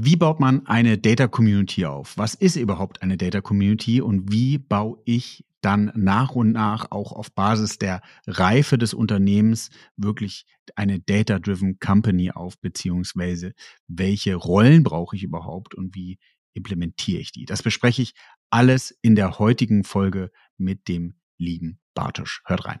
Wie baut man eine Data Community auf? Was ist überhaupt eine Data Community und wie baue ich dann nach und nach auch auf Basis der Reife des Unternehmens wirklich eine Data-Driven Company auf, beziehungsweise welche Rollen brauche ich überhaupt und wie implementiere ich die? Das bespreche ich alles in der heutigen Folge mit dem lieben Bartosch. Hört rein.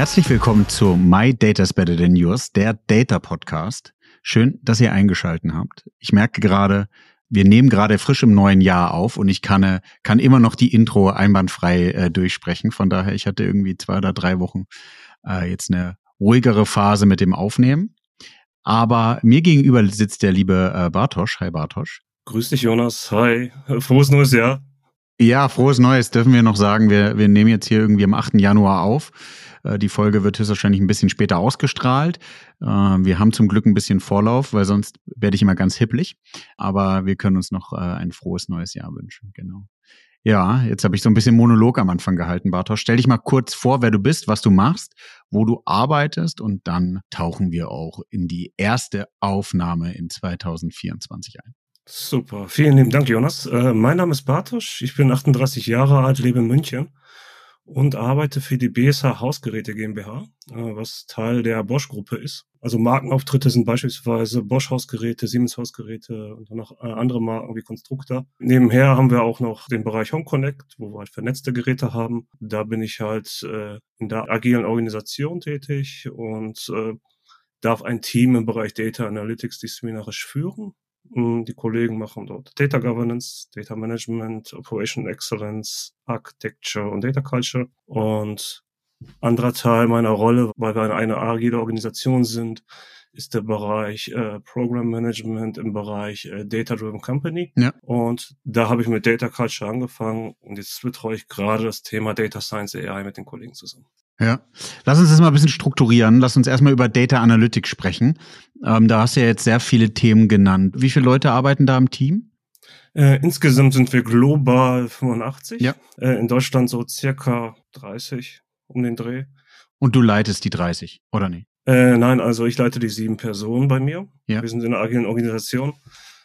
Herzlich willkommen zu My Data's Better Than Yours, der Data Podcast. Schön, dass ihr eingeschalten habt. Ich merke gerade, wir nehmen gerade frisch im neuen Jahr auf und ich kann, kann immer noch die Intro einwandfrei äh, durchsprechen. Von daher, ich hatte irgendwie zwei oder drei Wochen äh, jetzt eine ruhigere Phase mit dem Aufnehmen. Aber mir gegenüber sitzt der liebe äh, Bartosch. Hi Bartosch. Grüß dich, Jonas. Hi. Frohes neues Jahr. Ja, frohes Neues dürfen wir noch sagen. Wir, wir nehmen jetzt hier irgendwie am 8. Januar auf. Äh, die Folge wird höchstwahrscheinlich ein bisschen später ausgestrahlt. Äh, wir haben zum Glück ein bisschen Vorlauf, weil sonst werde ich immer ganz hipplig. Aber wir können uns noch äh, ein frohes neues Jahr wünschen. Genau. Ja, jetzt habe ich so ein bisschen Monolog am Anfang gehalten, Bartosz. Stell dich mal kurz vor, wer du bist, was du machst, wo du arbeitest und dann tauchen wir auch in die erste Aufnahme in 2024 ein. Super, vielen lieben Dank, Jonas. Äh, mein Name ist Bartosz, ich bin 38 Jahre alt, lebe in München und arbeite für die BSH Hausgeräte GmbH, äh, was Teil der Bosch-Gruppe ist. Also Markenauftritte sind beispielsweise Bosch Hausgeräte, Siemens Hausgeräte und dann noch äh, andere Marken wie Constructor. Nebenher haben wir auch noch den Bereich Home Connect, wo wir halt vernetzte Geräte haben. Da bin ich halt äh, in der agilen Organisation tätig und äh, darf ein Team im Bereich Data Analytics disziplinarisch führen. Hm, die Kollegen machen dort Data Governance, Data Management, Operation Excellence, Architecture und Data Culture. Und anderer Teil meiner Rolle, weil wir eine agile Organisation sind, ist der Bereich äh, Program Management im Bereich äh, Data Driven Company. Ja. Und da habe ich mit Data Culture angefangen und jetzt betreue ich gerade das Thema Data Science AI mit den Kollegen zusammen. Ja, lass uns das mal ein bisschen strukturieren. Lass uns erstmal über Data Analytics sprechen. Ähm, da hast du ja jetzt sehr viele Themen genannt. Wie viele Leute arbeiten da im Team? Äh, insgesamt sind wir global 85. Ja. Äh, in Deutschland so circa 30 um den Dreh. Und du leitest die 30, oder nicht? Äh, nein, also ich leite die sieben Personen bei mir. Ja. Wir sind in einer agilen Organisation.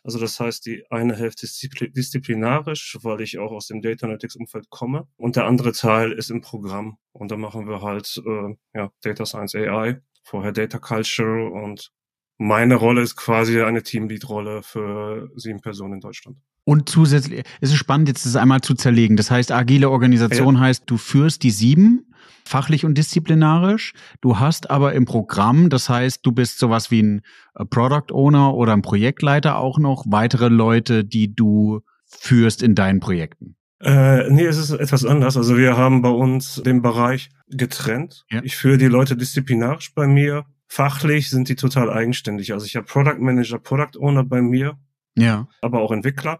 Also das heißt, die eine Hälfte ist disziplinarisch, weil ich auch aus dem Data Analytics Umfeld komme. Und der andere Teil ist im Programm. Und da machen wir halt äh, ja, Data Science AI, vorher Data Culture und meine Rolle ist quasi eine Teamlead-Rolle für sieben Personen in Deutschland. Und zusätzlich, es ist spannend, jetzt das einmal zu zerlegen. Das heißt, agile Organisation ja. heißt, du führst die sieben fachlich und disziplinarisch. Du hast aber im Programm, das heißt, du bist sowas wie ein äh, Product Owner oder ein Projektleiter auch noch, weitere Leute, die du führst in deinen Projekten. Äh, nee, es ist etwas anders. Also wir haben bei uns den Bereich getrennt. Ja. Ich führe die Leute disziplinarisch bei mir. Fachlich sind die total eigenständig. Also ich habe Product Manager, Product Owner bei mir. Ja. Aber auch Entwickler.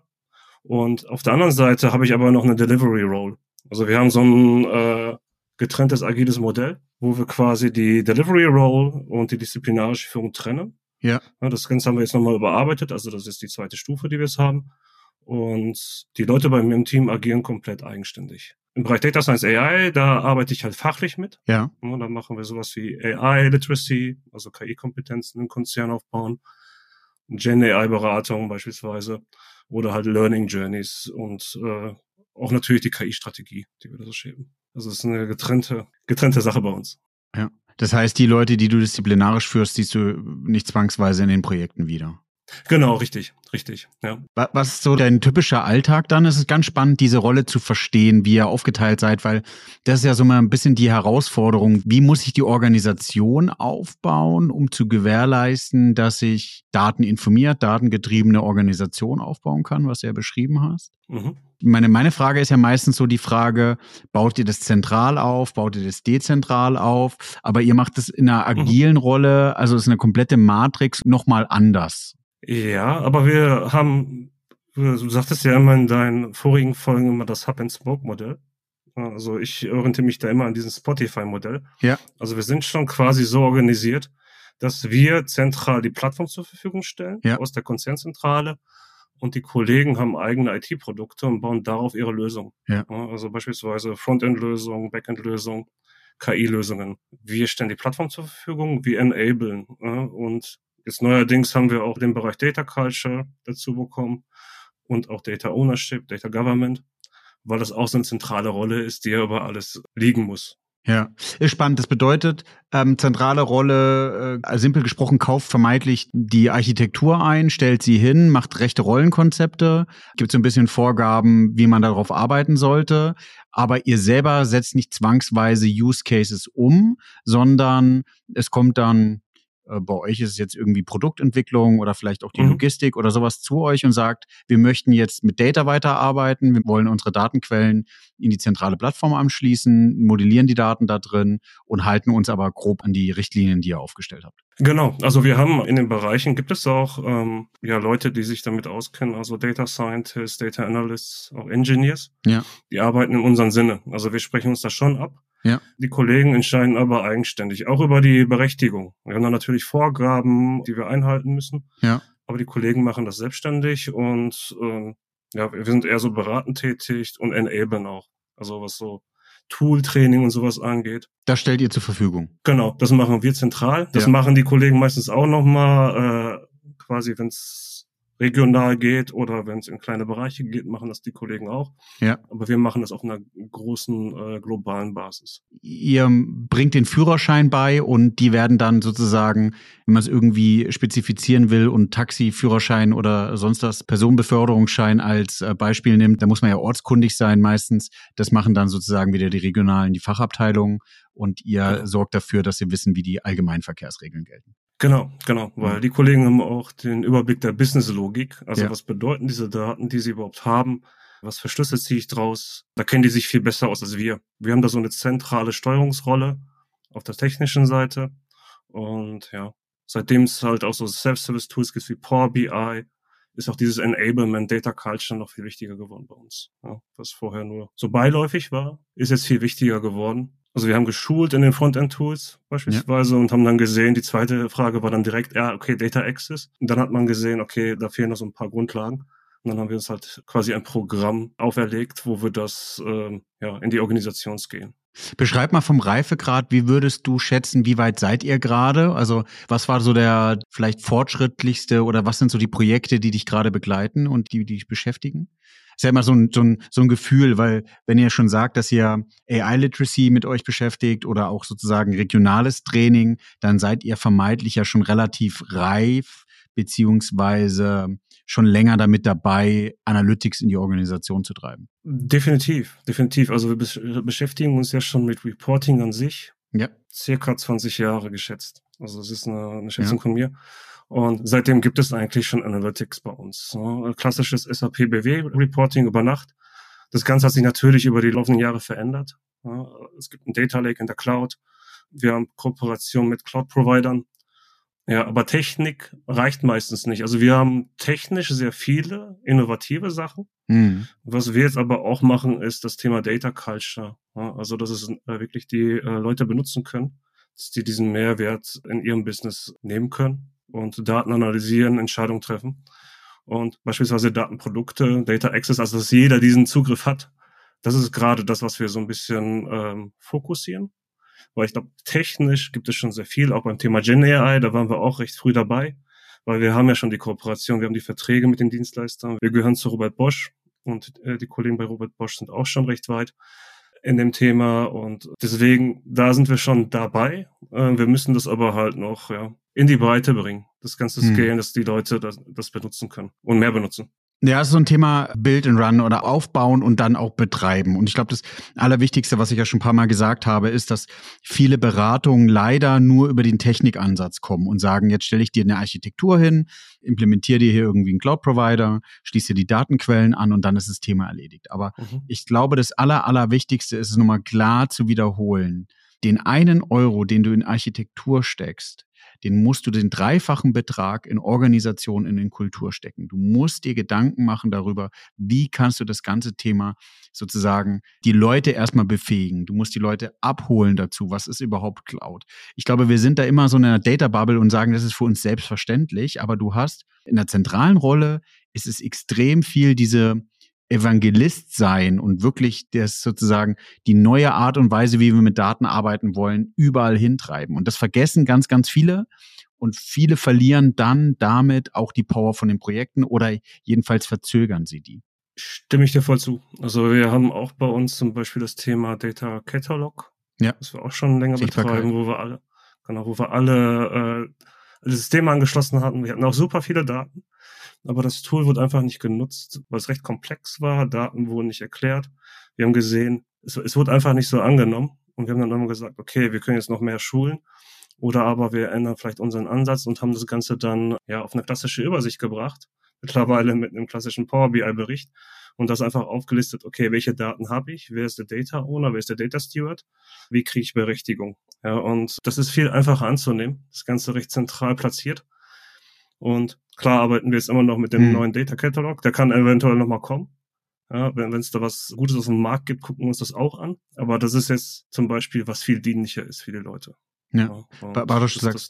Und auf der anderen Seite habe ich aber noch eine Delivery Role. Also wir haben so ein äh, getrenntes agiles Modell, wo wir quasi die Delivery Role und die disziplinarische Führung trennen. Ja. ja. Das Ganze haben wir jetzt nochmal überarbeitet, also das ist die zweite Stufe, die wir jetzt haben. Und die Leute bei mir im Team agieren komplett eigenständig. Im Bereich Data Science AI, da arbeite ich halt fachlich mit. Ja. ja da machen wir sowas wie AI Literacy, also KI-Kompetenzen im Konzern aufbauen, Gen AI-Beratung beispielsweise oder halt Learning Journeys und äh, auch natürlich die KI-Strategie, die wir da so schieben. Also es ist eine getrennte, getrennte Sache bei uns. Ja. Das heißt, die Leute, die du disziplinarisch führst, siehst du nicht zwangsweise in den Projekten wieder. Genau, richtig, richtig, ja. Was ist so dein typischer Alltag dann? Es ist ganz spannend, diese Rolle zu verstehen, wie ihr aufgeteilt seid, weil das ist ja so mal ein bisschen die Herausforderung. Wie muss ich die Organisation aufbauen, um zu gewährleisten, dass ich dateninformiert, datengetriebene Organisation aufbauen kann, was du ja beschrieben hast? Mhm. Meine, meine Frage ist ja meistens so die Frage, baut ihr das zentral auf, baut ihr das dezentral auf? Aber ihr macht es in einer mhm. agilen mhm. Rolle, also ist eine komplette Matrix nochmal anders. Ja, aber wir haben, du sagtest ja immer in deinen vorigen Folgen immer das Hub-and-Spoke-Modell. Also ich orientiere mich da immer an diesem Spotify-Modell. Ja. Also wir sind schon quasi so organisiert, dass wir zentral die Plattform zur Verfügung stellen, ja. aus der Konzernzentrale. Und die Kollegen haben eigene IT-Produkte und bauen darauf ihre Lösungen. Ja. Also beispielsweise Frontend-Lösungen, Backend-Lösungen, KI-Lösungen. Wir stellen die Plattform zur Verfügung, wir enablen. Und Jetzt neuerdings haben wir auch den Bereich Data Culture dazu bekommen und auch Data Ownership, Data Government, weil das auch so eine zentrale Rolle ist, die ja über alles liegen muss. Ja, ist spannend. Das bedeutet, ähm, zentrale Rolle, äh, simpel gesprochen, kauft vermeintlich die Architektur ein, stellt sie hin, macht rechte Rollenkonzepte, gibt so ein bisschen Vorgaben, wie man darauf arbeiten sollte. Aber ihr selber setzt nicht zwangsweise Use Cases um, sondern es kommt dann bei euch ist es jetzt irgendwie Produktentwicklung oder vielleicht auch die mhm. Logistik oder sowas zu euch und sagt, wir möchten jetzt mit Data weiterarbeiten, wir wollen unsere Datenquellen in die zentrale Plattform anschließen, modellieren die Daten da drin und halten uns aber grob an die Richtlinien, die ihr aufgestellt habt. Genau, also wir haben in den Bereichen gibt es auch ähm, ja Leute, die sich damit auskennen, also Data Scientists, Data Analysts, auch Engineers. Ja. Die arbeiten in unserem Sinne. Also wir sprechen uns das schon ab. Ja. Die Kollegen entscheiden aber eigenständig, auch über die Berechtigung. Wir haben dann natürlich Vorgaben, die wir einhalten müssen. Ja. Aber die Kollegen machen das selbstständig und ähm, ja, wir sind eher so beratend tätig und enablen auch. Also was so Tool-Training und sowas angeht. Das stellt ihr zur Verfügung. Genau, das machen wir zentral. Das ja. machen die Kollegen meistens auch nochmal, äh, quasi, wenn es regional geht oder wenn es in kleine Bereiche geht, machen das die Kollegen auch. Ja. Aber wir machen das auf einer großen äh, globalen Basis. Ihr bringt den Führerschein bei und die werden dann sozusagen, wenn man es irgendwie spezifizieren will und Taxi-Führerschein oder sonst was Personenbeförderungsschein als äh, Beispiel nimmt, da muss man ja ortskundig sein meistens. Das machen dann sozusagen wieder die regionalen, die Fachabteilungen und ihr ja. sorgt dafür, dass sie wissen, wie die Allgemeinverkehrsregeln gelten. Genau, genau, weil mhm. die Kollegen haben auch den Überblick der Business-Logik. Also ja. was bedeuten diese Daten, die sie überhaupt haben? Was für Schlüsse ziehe ich draus? Da kennen die sich viel besser aus als wir. Wir haben da so eine zentrale Steuerungsrolle auf der technischen Seite. Und ja, seitdem es halt auch so Self-Service-Tools gibt wie Power BI, ist auch dieses Enablement Data Culture noch viel wichtiger geworden bei uns. Ja, was vorher nur so beiläufig war, ist jetzt viel wichtiger geworden. Also wir haben geschult in den Frontend-Tools beispielsweise ja. und haben dann gesehen, die zweite Frage war dann direkt, ja, okay, Data Access. Und dann hat man gesehen, okay, da fehlen noch so ein paar Grundlagen. Und dann haben wir uns halt quasi ein Programm auferlegt, wo wir das ähm, ja, in die Organisation gehen. Beschreib mal vom Reifegrad, wie würdest du schätzen, wie weit seid ihr gerade? Also was war so der vielleicht fortschrittlichste oder was sind so die Projekte, die dich gerade begleiten und die, die dich beschäftigen? Ist ja immer so ein, so, ein, so ein Gefühl, weil wenn ihr schon sagt, dass ihr AI-Literacy mit euch beschäftigt oder auch sozusagen regionales Training, dann seid ihr vermeintlich ja schon relativ reif beziehungsweise schon länger damit dabei, Analytics in die Organisation zu treiben. Definitiv, definitiv. Also wir beschäftigen uns ja schon mit Reporting an sich. Ja. Circa 20 Jahre geschätzt. Also es ist eine, eine Schätzung ja. von mir. Und seitdem gibt es eigentlich schon Analytics bei uns. Ne? Klassisches SAP BW Reporting über Nacht. Das Ganze hat sich natürlich über die laufenden Jahre verändert. Es gibt ein Data Lake in der Cloud. Wir haben Kooperation mit Cloud-Providern. Ja, aber Technik reicht meistens nicht. Also wir haben technisch sehr viele innovative Sachen. Mhm. Was wir jetzt aber auch machen, ist das Thema Data Culture. Also, dass es äh, wirklich die äh, Leute benutzen können, dass die diesen Mehrwert in ihrem Business nehmen können und Daten analysieren, Entscheidungen treffen. Und beispielsweise Datenprodukte, Data Access, also dass jeder diesen Zugriff hat. Das ist gerade das, was wir so ein bisschen ähm, fokussieren. Weil ich glaube, technisch gibt es schon sehr viel, auch beim Thema Gen AI, da waren wir auch recht früh dabei, weil wir haben ja schon die Kooperation, wir haben die Verträge mit den Dienstleistern, wir gehören zu Robert Bosch und äh, die Kollegen bei Robert Bosch sind auch schon recht weit in dem Thema und deswegen, da sind wir schon dabei. Äh, wir müssen das aber halt noch ja, in die Breite bringen. das ganze hm. Scale, dass die Leute das, das benutzen können und mehr benutzen. Ja, es ist so ein Thema Build and Run oder aufbauen und dann auch betreiben. Und ich glaube, das Allerwichtigste, was ich ja schon ein paar Mal gesagt habe, ist, dass viele Beratungen leider nur über den Technikansatz kommen und sagen, jetzt stelle ich dir eine Architektur hin, implementiere dir hier irgendwie einen Cloud-Provider, schließe die Datenquellen an und dann ist das Thema erledigt. Aber mhm. ich glaube, das Aller, Allerwichtigste ist es nochmal klar zu wiederholen. Den einen Euro, den du in Architektur steckst, den musst du den dreifachen Betrag in Organisation, in den Kultur stecken. Du musst dir Gedanken machen darüber, wie kannst du das ganze Thema sozusagen die Leute erstmal befähigen. Du musst die Leute abholen dazu. Was ist überhaupt Cloud? Ich glaube, wir sind da immer so in einer Data Bubble und sagen, das ist für uns selbstverständlich, aber du hast in der zentralen Rolle ist es extrem viel diese Evangelist sein und wirklich das sozusagen die neue Art und Weise, wie wir mit Daten arbeiten wollen, überall hintreiben. Und das vergessen ganz, ganz viele. Und viele verlieren dann damit auch die Power von den Projekten oder jedenfalls verzögern sie die. Stimme ich dir voll zu. Also wir haben auch bei uns zum Beispiel das Thema Data Catalog. Ja. Das wir auch schon länger betreiben, wo wir alle, genau, wo wir alle äh, das System angeschlossen hatten. Wir hatten auch super viele Daten aber das Tool wurde einfach nicht genutzt, weil es recht komplex war, Daten wurden nicht erklärt. Wir haben gesehen, es, es wurde einfach nicht so angenommen. Und wir haben dann immer gesagt, okay, wir können jetzt noch mehr schulen. Oder aber wir ändern vielleicht unseren Ansatz und haben das Ganze dann ja auf eine klassische Übersicht gebracht, mittlerweile mit einem klassischen Power BI Bericht. Und das einfach aufgelistet, okay, welche Daten habe ich, wer ist der Data Owner, wer ist der Data Steward, wie kriege ich Berechtigung. Ja, und das ist viel einfacher anzunehmen, das Ganze recht zentral platziert. Und klar arbeiten wir jetzt immer noch mit dem hm. neuen Data Catalog. Der kann eventuell nochmal kommen. Ja, wenn es da was Gutes auf dem Markt gibt, gucken wir uns das auch an. Aber das ist jetzt zum Beispiel, was viel dienlicher ist für die Leute. Ja, ja Baruch sagt,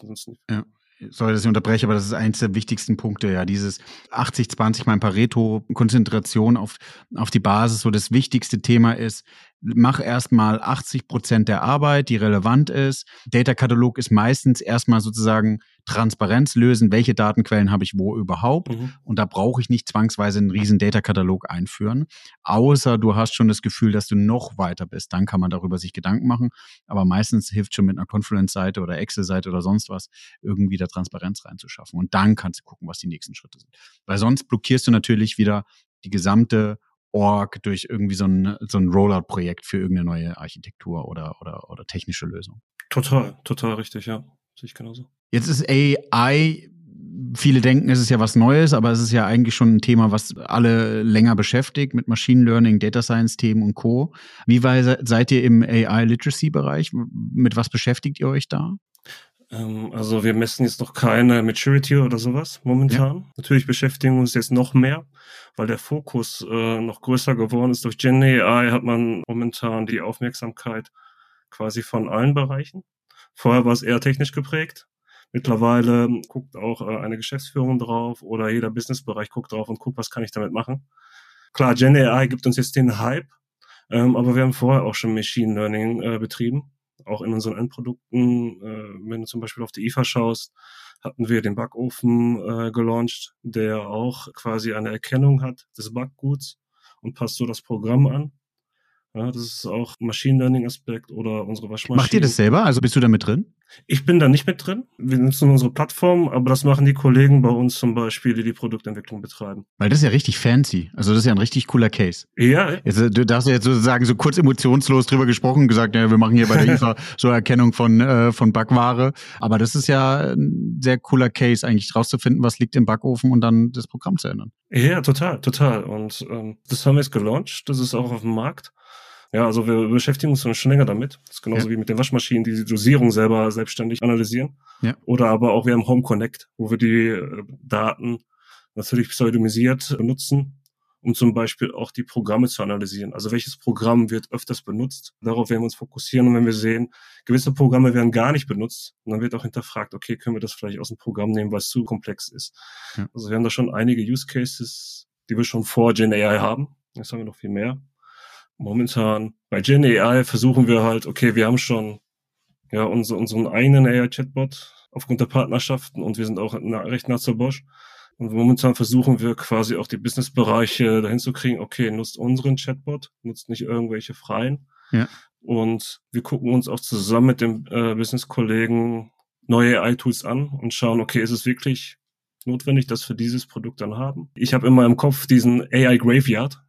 ja, sorry, dass ich unterbreche, aber das ist eins der wichtigsten Punkte, ja, dieses 80-20 mein Pareto, Konzentration auf, auf die Basis, so das wichtigste Thema ist, mach erstmal 80 Prozent der Arbeit, die relevant ist. Data Katalog ist meistens erstmal sozusagen Transparenz lösen, welche Datenquellen habe ich wo überhaupt. Mhm. Und da brauche ich nicht zwangsweise einen riesen Data-Katalog einführen. Außer du hast schon das Gefühl, dass du noch weiter bist. Dann kann man darüber sich Gedanken machen. Aber meistens hilft schon mit einer Confluence-Seite oder Excel-Seite oder sonst was, irgendwie da Transparenz reinzuschaffen. Und dann kannst du gucken, was die nächsten Schritte sind. Weil sonst blockierst du natürlich wieder die gesamte Org durch irgendwie so ein, so ein Rollout-Projekt für irgendeine neue Architektur oder, oder, oder technische Lösung. Total, total richtig, ja. Sehe ich genauso. Jetzt ist AI, viele denken, es ist ja was Neues, aber es ist ja eigentlich schon ein Thema, was alle länger beschäftigt mit Machine Learning, Data Science Themen und Co. Wie weit seid ihr im AI Literacy Bereich? Mit was beschäftigt ihr euch da? Ähm, also wir messen jetzt noch keine Maturity oder sowas momentan. Ja. Natürlich beschäftigen wir uns jetzt noch mehr, weil der Fokus äh, noch größer geworden ist. Durch Gen AI hat man momentan die Aufmerksamkeit quasi von allen Bereichen. Vorher war es eher technisch geprägt. Mittlerweile guckt auch äh, eine Geschäftsführung drauf oder jeder Businessbereich guckt drauf und guckt, was kann ich damit machen. Klar, Gen AI gibt uns jetzt den Hype, ähm, aber wir haben vorher auch schon Machine Learning äh, betrieben auch in unseren Endprodukten, äh, wenn du zum Beispiel auf die IFA schaust, hatten wir den Backofen äh, gelauncht, der auch quasi eine Erkennung hat des Backguts und passt so das Programm an. Ja, das ist auch Machine Learning Aspekt oder unsere Waschmaschine. Macht ihr das selber? Also bist du da mit drin? Ich bin da nicht mit drin. Wir nutzen unsere Plattform, aber das machen die Kollegen bei uns zum Beispiel, die die Produktentwicklung betreiben. Weil das ist ja richtig fancy. Also das ist ja ein richtig cooler Case. Ja. Jetzt, äh, du hast ja jetzt sozusagen so kurz emotionslos drüber gesprochen und gesagt, ja, wir machen hier bei der IFA so Erkennung von, äh, von Backware. Aber das ist ja ein sehr cooler Case, eigentlich rauszufinden, was liegt im Backofen und dann das Programm zu ändern. Ja, total, total. Und ähm, das haben wir jetzt gelauncht. Das ist auch auf dem Markt. Ja, also wir beschäftigen uns schon länger damit. Das ist genauso ja. wie mit den Waschmaschinen, die die Dosierung selber selbstständig analysieren. Ja. Oder aber auch wir haben Home Connect, wo wir die äh, Daten natürlich pseudonymisiert nutzen, um zum Beispiel auch die Programme zu analysieren. Also welches Programm wird öfters benutzt? Darauf werden wir uns fokussieren. Und wenn wir sehen, gewisse Programme werden gar nicht benutzt, dann wird auch hinterfragt, okay, können wir das vielleicht aus dem Programm nehmen, weil es zu komplex ist. Ja. Also wir haben da schon einige Use Cases, die wir schon vor Gen AI haben. Jetzt haben wir noch viel mehr momentan bei Gen AI versuchen wir halt, okay, wir haben schon ja unsere, unseren eigenen AI-Chatbot aufgrund der Partnerschaften und wir sind auch recht nah zur Bosch. Und momentan versuchen wir quasi auch die Businessbereiche dahin zu kriegen, okay, nutzt unseren Chatbot, nutzt nicht irgendwelche freien. Ja. Und wir gucken uns auch zusammen mit dem äh, Business-Kollegen neue AI-Tools an und schauen, okay, ist es wirklich notwendig, dass wir dieses Produkt dann haben? Ich habe immer im Kopf diesen AI Graveyard,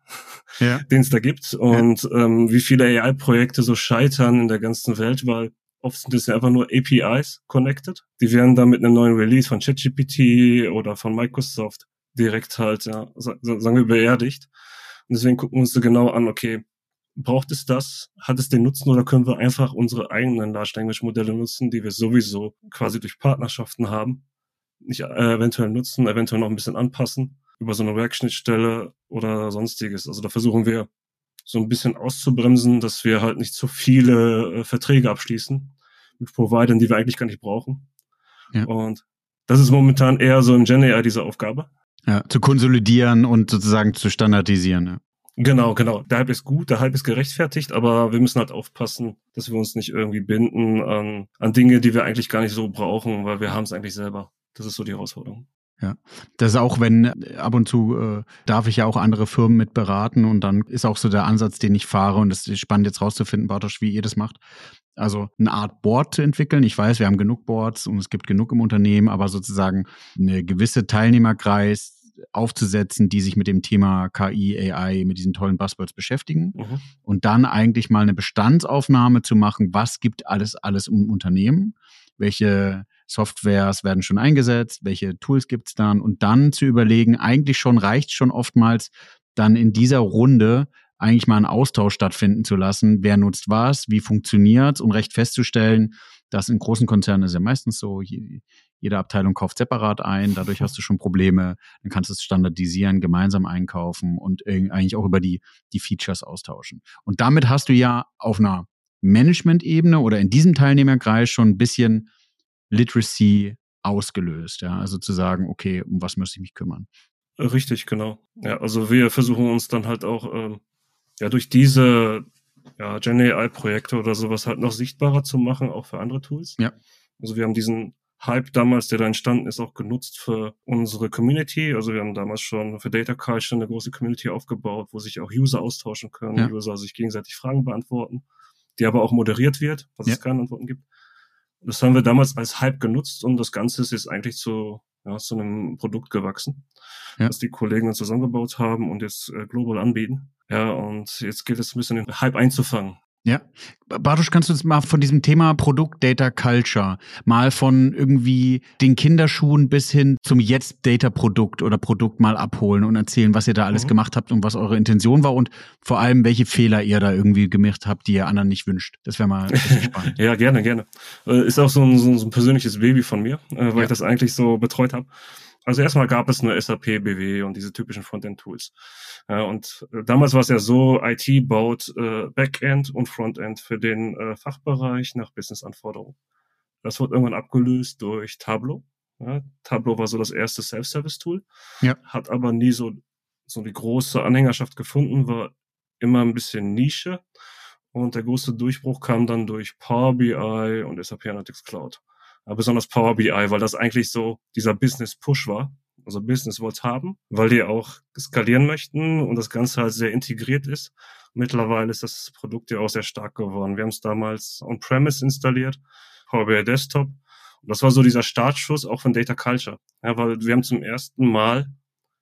ja. den es da gibt und ja. ähm, wie viele AI-Projekte so scheitern in der ganzen Welt, weil oft sind es ja einfach nur APIs connected. Die werden dann mit einem neuen Release von ChatGPT oder von Microsoft direkt halt, ja, sagen wir, beerdigt. Und deswegen gucken wir uns so genau an, okay, braucht es das? Hat es den Nutzen oder können wir einfach unsere eigenen Large Language Modelle nutzen, die wir sowieso quasi durch Partnerschaften haben? Nicht äh, eventuell nutzen, eventuell noch ein bisschen anpassen über so eine Werkschnittstelle oder sonstiges. Also da versuchen wir so ein bisschen auszubremsen, dass wir halt nicht zu viele äh, Verträge abschließen mit Providern, die wir eigentlich gar nicht brauchen. Ja. Und das ist momentan eher so im Gen AI diese Aufgabe. Ja, zu konsolidieren und sozusagen zu standardisieren. Ja. Genau, genau. Der Hype ist gut, der Hype ist gerechtfertigt, aber wir müssen halt aufpassen, dass wir uns nicht irgendwie binden an, an Dinge, die wir eigentlich gar nicht so brauchen, weil wir haben es eigentlich selber. Das ist so die Herausforderung. Ja, das ist auch, wenn ab und zu äh, darf ich ja auch andere Firmen mit beraten und dann ist auch so der Ansatz, den ich fahre und es ist spannend jetzt rauszufinden, Bartosch, wie ihr das macht. Also eine Art Board zu entwickeln. Ich weiß, wir haben genug Boards und es gibt genug im Unternehmen, aber sozusagen eine gewisse Teilnehmerkreis aufzusetzen, die sich mit dem Thema KI, AI, mit diesen tollen Buzzwords beschäftigen mhm. und dann eigentlich mal eine Bestandsaufnahme zu machen, was gibt alles, alles im Unternehmen, welche Softwares werden schon eingesetzt, welche Tools gibt's dann? Und dann zu überlegen, eigentlich schon reicht schon oftmals dann in dieser Runde eigentlich mal einen Austausch stattfinden zu lassen, wer nutzt was, wie funktioniert's? Und recht festzustellen, dass in großen Konzernen ist ja meistens so, jede Abteilung kauft separat ein, dadurch hast du schon Probleme, dann kannst du es standardisieren, gemeinsam einkaufen und eigentlich auch über die, die Features austauschen. Und damit hast du ja auf einer Management-Ebene oder in diesem Teilnehmerkreis schon ein bisschen Literacy ausgelöst, ja, also zu sagen, okay, um was muss ich mich kümmern? Richtig, genau. Ja, also wir versuchen uns dann halt auch ähm, ja durch diese ja, Gen AI-Projekte oder sowas halt noch sichtbarer zu machen, auch für andere Tools. Ja. Also wir haben diesen Hype damals, der da entstanden ist, auch genutzt für unsere Community. Also wir haben damals schon für Data Culture eine große Community aufgebaut, wo sich auch User austauschen können, ja. User sich gegenseitig Fragen beantworten, die aber auch moderiert wird, was ja. es keine Antworten gibt. Das haben wir damals als Hype genutzt und das Ganze ist jetzt eigentlich zu, ja, zu einem Produkt gewachsen, ja. das die Kollegen dann zusammengebaut haben und jetzt äh, global anbieten. Ja, und jetzt gilt es ein bisschen den Hype einzufangen. Ja. Bartusch, kannst du uns mal von diesem Thema Produkt Data Culture, mal von irgendwie den Kinderschuhen bis hin zum jetzt Data Produkt oder Produkt mal abholen und erzählen, was ihr da alles mhm. gemacht habt und was eure Intention war und vor allem, welche Fehler ihr da irgendwie gemacht habt, die ihr anderen nicht wünscht. Das wäre mal spannend. ja, gerne, gerne. Äh, ist auch so ein, so ein persönliches Baby von mir, äh, weil ja. ich das eigentlich so betreut habe. Also erstmal gab es nur SAP, BW und diese typischen Frontend-Tools. Ja, und äh, damals war es ja so, IT baut äh, Backend und Frontend für den äh, Fachbereich nach Business-Anforderungen. Das wurde irgendwann abgelöst durch Tableau. Ja, Tableau war so das erste Self-Service-Tool, ja. hat aber nie so, so die große Anhängerschaft gefunden, war immer ein bisschen Nische. Und der große Durchbruch kam dann durch Power BI und SAP Analytics Cloud besonders Power BI, weil das eigentlich so dieser Business Push war. Also Business wollte haben, weil die auch skalieren möchten und das Ganze halt sehr integriert ist. Mittlerweile ist das Produkt ja auch sehr stark geworden. Wir haben es damals on-premise installiert, Power BI Desktop. Und das war so dieser Startschuss auch von Data Culture. Ja, weil wir haben zum ersten Mal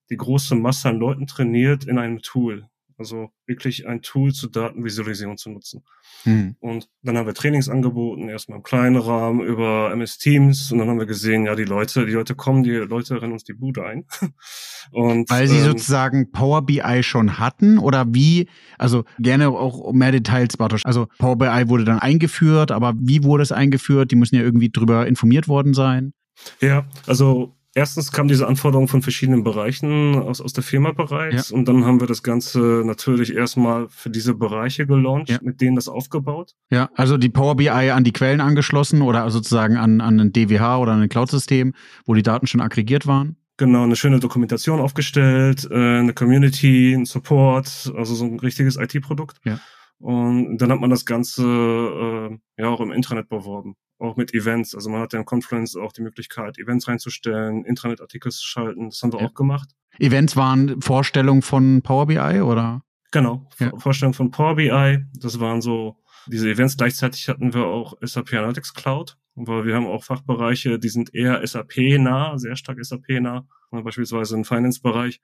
die große Masse an Leuten trainiert in einem Tool. Also wirklich ein Tool zur Datenvisualisierung zu nutzen. Hm. Und dann haben wir Trainings angeboten, erstmal im kleinen Rahmen über MS Teams und dann haben wir gesehen, ja, die Leute, die Leute kommen, die Leute rennen uns die Bude ein. und, Weil sie ähm, sozusagen Power BI schon hatten oder wie, also gerne auch mehr Details, Bartosch. Also Power BI wurde dann eingeführt, aber wie wurde es eingeführt? Die müssen ja irgendwie drüber informiert worden sein. Ja, also Erstens kam diese Anforderung von verschiedenen Bereichen aus, aus der Firma bereits ja. und dann haben wir das Ganze natürlich erstmal für diese Bereiche gelauncht, ja. mit denen das aufgebaut. Ja, also die Power BI an die Quellen angeschlossen oder sozusagen an, an ein DWH oder an ein Cloud-System, wo die Daten schon aggregiert waren. Genau, eine schöne Dokumentation aufgestellt, äh, eine Community, ein Support, also so ein richtiges IT-Produkt. Ja. Und dann hat man das Ganze äh, ja auch im Internet beworben auch mit Events. Also man hat ja in Conference auch die Möglichkeit, Events reinzustellen, Intranet-Artikel zu schalten. Das haben wir ja. auch gemacht. Events waren Vorstellungen von Power BI oder? Genau, ja. Vorstellungen von Power BI. Das waren so diese Events. Gleichzeitig hatten wir auch SAP Analytics Cloud. weil wir haben auch Fachbereiche, die sind eher SAP-nah, sehr stark SAP-nah, beispielsweise im Finance-Bereich.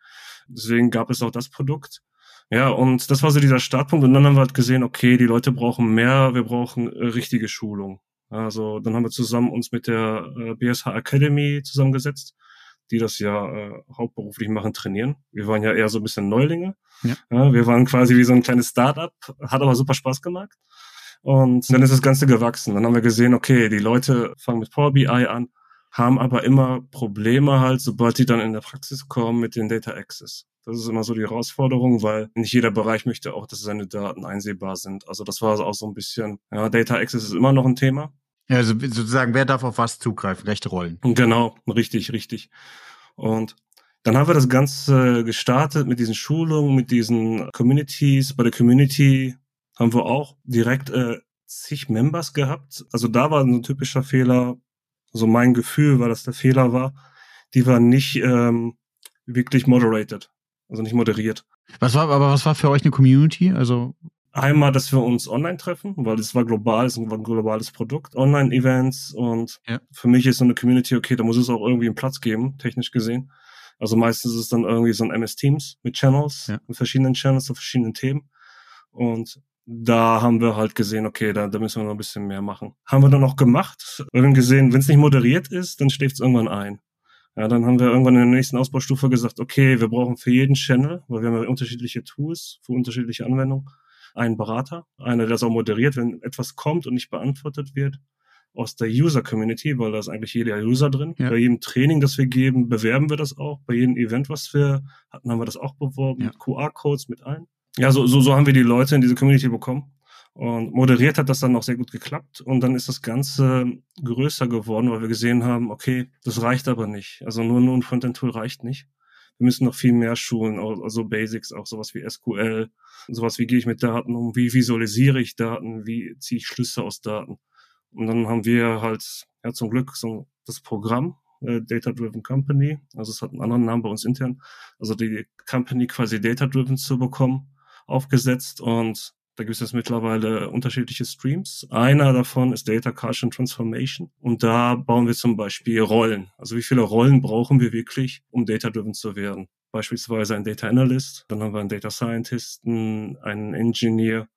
Deswegen gab es auch das Produkt. Ja, und das war so dieser Startpunkt. Und dann haben wir halt gesehen, okay, die Leute brauchen mehr, wir brauchen äh, richtige Schulung. Also dann haben wir zusammen uns mit der äh, BSH Academy zusammengesetzt, die das ja äh, hauptberuflich machen, trainieren. Wir waren ja eher so ein bisschen Neulinge. Ja. ja wir waren quasi wie so ein kleines Startup, hat aber super Spaß gemacht. Und dann ist das Ganze gewachsen. Dann haben wir gesehen, okay, die Leute fangen mit Power BI an, haben aber immer Probleme halt, sobald die dann in der Praxis kommen mit den Data Access. Das ist immer so die Herausforderung, weil nicht jeder Bereich möchte auch, dass seine Daten einsehbar sind. Also das war auch so ein bisschen, ja, Data Access ist immer noch ein Thema. Ja, also sozusagen, wer darf auf was zugreifen? Rechte Rollen. Genau, richtig, richtig. Und dann haben wir das Ganze gestartet mit diesen Schulungen, mit diesen Communities. Bei der Community haben wir auch direkt äh, zig Members gehabt. Also da war ein typischer Fehler, so mein Gefühl war, dass der Fehler war, die war nicht ähm, wirklich moderated, also nicht moderiert. Was war, aber was war für euch eine Community? Also einmal, dass wir uns online treffen, weil es war global, es war ein globales Produkt, Online-Events und ja. für mich ist so eine Community, okay, da muss es auch irgendwie einen Platz geben, technisch gesehen. Also meistens ist es dann irgendwie so ein MS Teams mit Channels, ja. mit verschiedenen Channels zu verschiedenen Themen. Und da haben wir halt gesehen, okay, da, da müssen wir noch ein bisschen mehr machen. Haben wir dann auch gemacht. Wir haben gesehen, wenn es nicht moderiert ist, dann schläft es irgendwann ein. Ja, dann haben wir irgendwann in der nächsten Ausbaustufe gesagt, okay, wir brauchen für jeden Channel, weil wir haben ja unterschiedliche Tools für unterschiedliche Anwendungen, einen Berater, einer, der das auch moderiert, wenn etwas kommt und nicht beantwortet wird, aus der User-Community, weil da ist eigentlich jeder User drin. Ja. Bei jedem Training, das wir geben, bewerben wir das auch. Bei jedem Event, was wir hatten, haben wir das auch beworben, ja. mit QR-Codes, mit allen ja, so, so, so haben wir die Leute in diese Community bekommen. Und moderiert hat das dann auch sehr gut geklappt. Und dann ist das Ganze größer geworden, weil wir gesehen haben, okay, das reicht aber nicht. Also nur, nur ein Frontend-Tool reicht nicht. Wir müssen noch viel mehr schulen, also Basics, auch sowas wie SQL, sowas wie gehe ich mit Daten um, wie visualisiere ich Daten, wie ziehe ich Schlüsse aus Daten. Und dann haben wir halt, ja zum Glück, so das Programm, äh, Data Driven Company, also es hat einen anderen Namen bei uns intern, also die Company quasi Data Driven zu bekommen aufgesetzt und da gibt es jetzt mittlerweile unterschiedliche Streams. Einer davon ist Data Culture Transformation. Und da bauen wir zum Beispiel Rollen. Also wie viele Rollen brauchen wir wirklich, um data-driven zu werden? Beispielsweise ein Data Analyst, dann haben wir einen Data Scientisten, einen Engineer,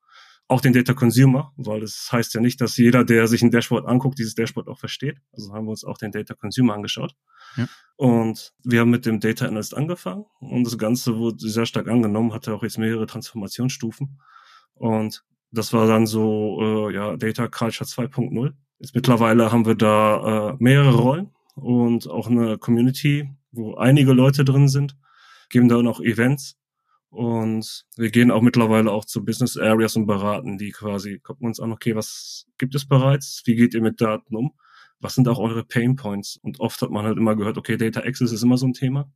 auch den Data Consumer, weil es das heißt ja nicht, dass jeder, der sich ein Dashboard anguckt, dieses Dashboard auch versteht. Also haben wir uns auch den Data Consumer angeschaut. Ja. Und wir haben mit dem Data Analyst angefangen und das Ganze wurde sehr stark angenommen, hatte auch jetzt mehrere Transformationsstufen. Und das war dann so, äh, ja, Data Culture 2.0. Jetzt mittlerweile haben wir da äh, mehrere Rollen und auch eine Community, wo einige Leute drin sind, geben da noch Events und wir gehen auch mittlerweile auch zu Business Areas und beraten die quasi, gucken uns an, okay, was gibt es bereits? Wie geht ihr mit Daten um? Was sind auch eure Pain Points? Und oft hat man halt immer gehört, okay, Data Access ist immer so ein Thema.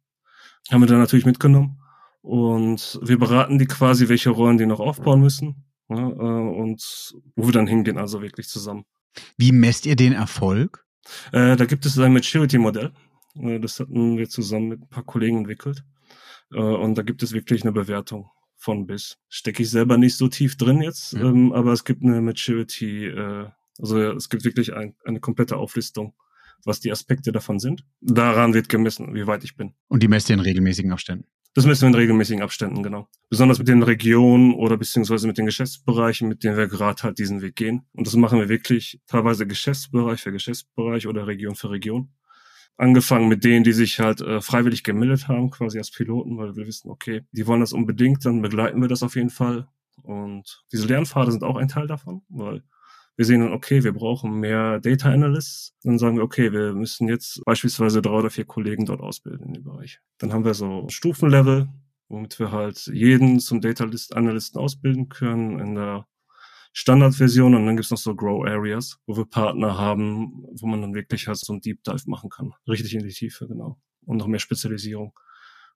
Haben wir dann natürlich mitgenommen. Und wir beraten die quasi, welche Rollen die noch aufbauen müssen. Ja, äh, und wo wir dann hingehen, also wirklich zusammen. Wie messt ihr den Erfolg? Äh, da gibt es ein Maturity-Modell. Äh, das hatten wir zusammen mit ein paar Kollegen entwickelt. Äh, und da gibt es wirklich eine Bewertung von bis. Stecke ich selber nicht so tief drin jetzt, ja. ähm, aber es gibt eine Maturity, äh, also es gibt wirklich ein, eine komplette Auflistung, was die Aspekte davon sind. Daran wird gemessen, wie weit ich bin. Und die messt ihr in regelmäßigen Abständen? Das messen wir in regelmäßigen Abständen, genau. Besonders mit den Regionen oder beziehungsweise mit den Geschäftsbereichen, mit denen wir gerade halt diesen Weg gehen. Und das machen wir wirklich teilweise Geschäftsbereich für Geschäftsbereich oder Region für Region angefangen mit denen, die sich halt äh, freiwillig gemeldet haben, quasi als Piloten, weil wir wissen, okay, die wollen das unbedingt, dann begleiten wir das auf jeden Fall. Und diese Lernpfade sind auch ein Teil davon, weil wir sehen dann, okay, wir brauchen mehr Data Analysts. Dann sagen wir, okay, wir müssen jetzt beispielsweise drei oder vier Kollegen dort ausbilden in dem Bereich. Dann haben wir so Stufenlevel, womit wir halt jeden zum Data Analysten ausbilden können in der Standardversion und dann gibt's noch so Grow Areas, wo wir Partner haben, wo man dann wirklich halt so ein Deep Dive machen kann. Richtig in die Tiefe, genau. Und noch mehr Spezialisierung.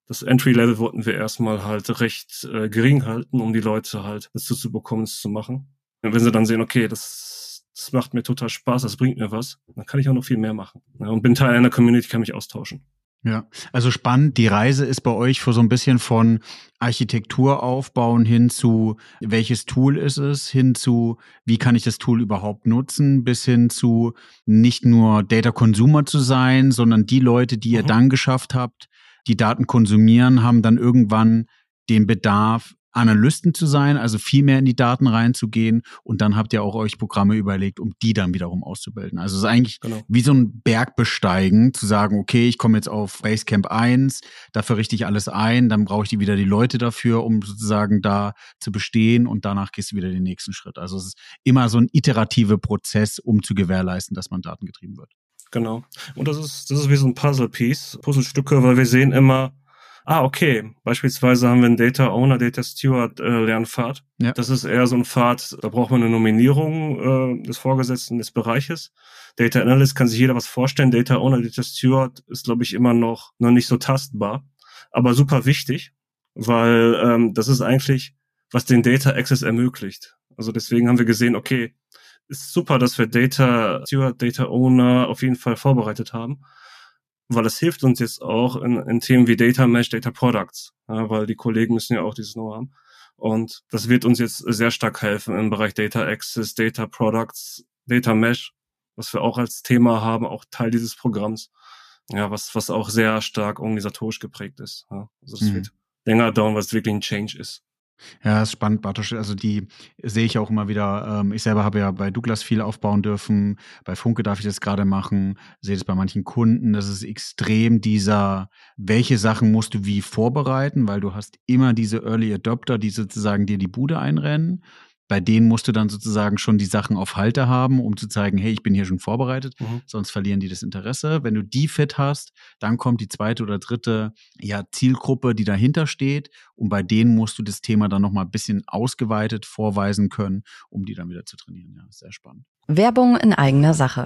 Das Entry-Level wollten wir erstmal halt recht äh, gering halten, um die Leute halt dazu zu bekommen, es zu machen. Und wenn sie dann sehen, okay, das, das macht mir total Spaß, das bringt mir was, dann kann ich auch noch viel mehr machen. Ja, und bin Teil einer Community, kann mich austauschen. Ja, also spannend. Die Reise ist bei euch für so ein bisschen von Architektur aufbauen hin zu, welches Tool ist es, hin zu, wie kann ich das Tool überhaupt nutzen, bis hin zu nicht nur Data Consumer zu sein, sondern die Leute, die ihr mhm. dann geschafft habt, die Daten konsumieren, haben dann irgendwann den Bedarf, Analysten zu sein, also viel mehr in die Daten reinzugehen. Und dann habt ihr auch euch Programme überlegt, um die dann wiederum auszubilden. Also es ist eigentlich genau. wie so ein Berg besteigen, zu sagen, okay, ich komme jetzt auf Basecamp 1, dafür richte ich alles ein, dann brauche ich die wieder die Leute dafür, um sozusagen da zu bestehen und danach gehst du wieder den nächsten Schritt. Also es ist immer so ein iterativer Prozess, um zu gewährleisten, dass man datengetrieben wird. Genau. Und das ist, das ist wie so ein Puzzle-Piece, Puzzlestücke, weil wir sehen immer, ah, okay, beispielsweise haben wir einen Data Owner, Data Steward äh, Lernpfad. Ja. Das ist eher so ein Pfad, da braucht man eine Nominierung äh, des Vorgesetzten des Bereiches. Data Analyst kann sich jeder was vorstellen. Data Owner, Data Steward ist, glaube ich, immer noch, noch nicht so tastbar, aber super wichtig, weil ähm, das ist eigentlich, was den Data Access ermöglicht. Also deswegen haben wir gesehen, okay, ist super, dass wir Data Steward, Data Owner auf jeden Fall vorbereitet haben weil es hilft uns jetzt auch in, in Themen wie Data Mesh, Data Products, ja, weil die Kollegen müssen ja auch dieses Know haben. Und das wird uns jetzt sehr stark helfen im Bereich Data Access, Data Products, Data Mesh, was wir auch als Thema haben, auch Teil dieses Programms. Ja, was, was auch sehr stark organisatorisch geprägt ist. Ja. Also das mhm. wird länger dauern, was wirklich ein Change ist. Ja, ist spannend, Bartosch. Also die sehe ich auch immer wieder. Ähm, ich selber habe ja bei Douglas viel aufbauen dürfen. Bei Funke darf ich das gerade machen. Sehe das bei manchen Kunden. Das ist extrem dieser, welche Sachen musst du wie vorbereiten, weil du hast immer diese Early Adopter, die sozusagen dir die Bude einrennen bei denen musst du dann sozusagen schon die Sachen auf Halte haben, um zu zeigen, hey, ich bin hier schon vorbereitet, mhm. sonst verlieren die das Interesse. Wenn du die fit hast, dann kommt die zweite oder dritte ja, Zielgruppe, die dahinter steht und bei denen musst du das Thema dann nochmal ein bisschen ausgeweitet vorweisen können, um die dann wieder zu trainieren. Ja, sehr spannend. Werbung in eigener Sache.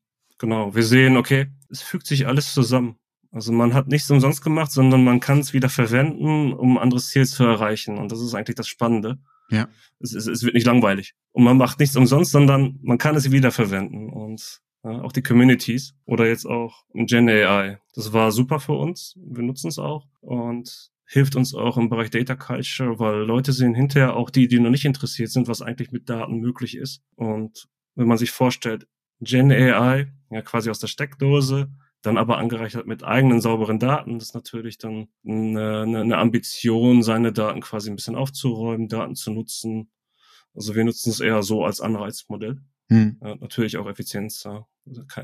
Genau, wir sehen, okay, es fügt sich alles zusammen. Also man hat nichts umsonst gemacht, sondern man kann es wieder verwenden, um ein anderes Ziel zu erreichen. Und das ist eigentlich das Spannende. Ja. Es, es, es wird nicht langweilig. Und man macht nichts umsonst, sondern man kann es wieder verwenden. Und ja, auch die Communities oder jetzt auch Gen AI. Das war super für uns. Wir nutzen es auch und hilft uns auch im Bereich Data Culture, weil Leute sehen hinterher auch die, die noch nicht interessiert sind, was eigentlich mit Daten möglich ist. Und wenn man sich vorstellt, Gen AI, ja quasi aus der Steckdose, dann aber angereichert mit eigenen sauberen Daten. Das ist natürlich dann eine, eine Ambition, seine Daten quasi ein bisschen aufzuräumen, Daten zu nutzen. Also wir nutzen es eher so als Anreizmodell. Hm. Ja, natürlich auch Effizienz, ja,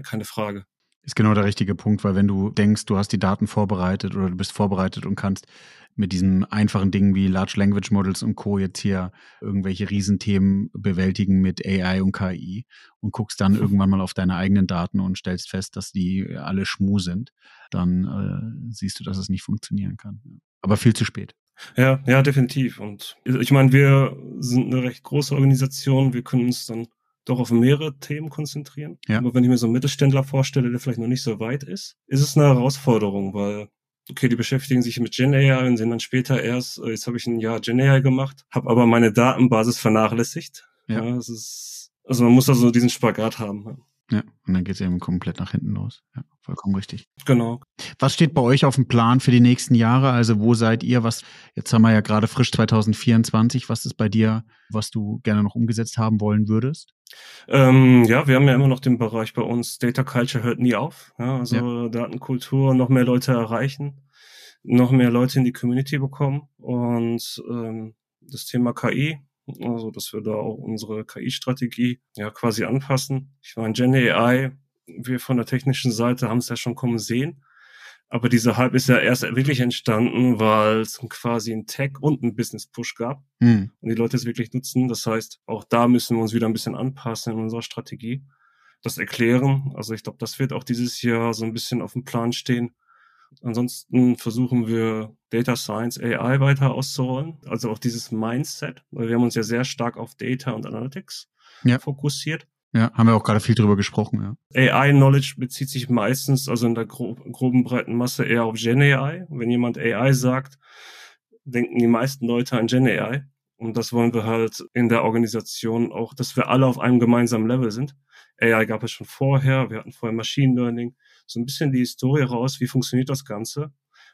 keine Frage ist genau der richtige Punkt, weil wenn du denkst, du hast die Daten vorbereitet oder du bist vorbereitet und kannst mit diesen einfachen Dingen wie Large Language Models und Co. jetzt hier irgendwelche Riesenthemen bewältigen mit AI und KI und guckst dann irgendwann mal auf deine eigenen Daten und stellst fest, dass die alle Schmu sind, dann äh, siehst du, dass es nicht funktionieren kann. Aber viel zu spät. Ja, ja, definitiv. Und ich meine, wir sind eine recht große Organisation. Wir können uns dann doch auf mehrere Themen konzentrieren. Ja. Aber wenn ich mir so einen Mittelständler vorstelle, der vielleicht noch nicht so weit ist, ist es eine Herausforderung, weil okay, die beschäftigen sich mit Gen AI und sehen dann später erst, äh, jetzt habe ich ein Jahr Gen AI gemacht, habe aber meine Datenbasis vernachlässigt. Ja, ja es ist, also man muss da so diesen Spagat haben. Ja, und dann geht es eben komplett nach hinten los. Ja, vollkommen richtig. Genau. Was steht bei euch auf dem Plan für die nächsten Jahre? Also wo seid ihr? Was, jetzt haben wir ja gerade frisch 2024. Was ist bei dir, was du gerne noch umgesetzt haben wollen würdest? Ähm, ja, wir haben ja immer noch den Bereich bei uns, Data Culture hört nie auf. Ja, also ja. Datenkultur, noch mehr Leute erreichen, noch mehr Leute in die Community bekommen und ähm, das Thema KI also dass wir da auch unsere KI-Strategie ja quasi anpassen. Ich in Gen AI, wir von der technischen Seite haben es ja schon kommen sehen. Aber dieser Hype ist ja erst wirklich entstanden, weil es quasi einen Tech- und einen Business-Push gab hm. und die Leute es wirklich nutzen. Das heißt, auch da müssen wir uns wieder ein bisschen anpassen in unserer Strategie, das erklären. Also ich glaube, das wird auch dieses Jahr so ein bisschen auf dem Plan stehen. Ansonsten versuchen wir Data Science AI weiter auszurollen, also auch dieses Mindset, weil wir haben uns ja sehr stark auf Data und Analytics ja. fokussiert. Ja, haben wir auch gerade viel drüber gesprochen, ja. AI-Knowledge bezieht sich meistens, also in der gro groben breiten Masse eher auf Gen AI. Wenn jemand AI sagt, denken die meisten Leute an Gen AI. Und das wollen wir halt in der Organisation auch, dass wir alle auf einem gemeinsamen Level sind. AI gab es schon vorher, wir hatten vorher Machine Learning, so ein bisschen die Historie raus, wie funktioniert das Ganze,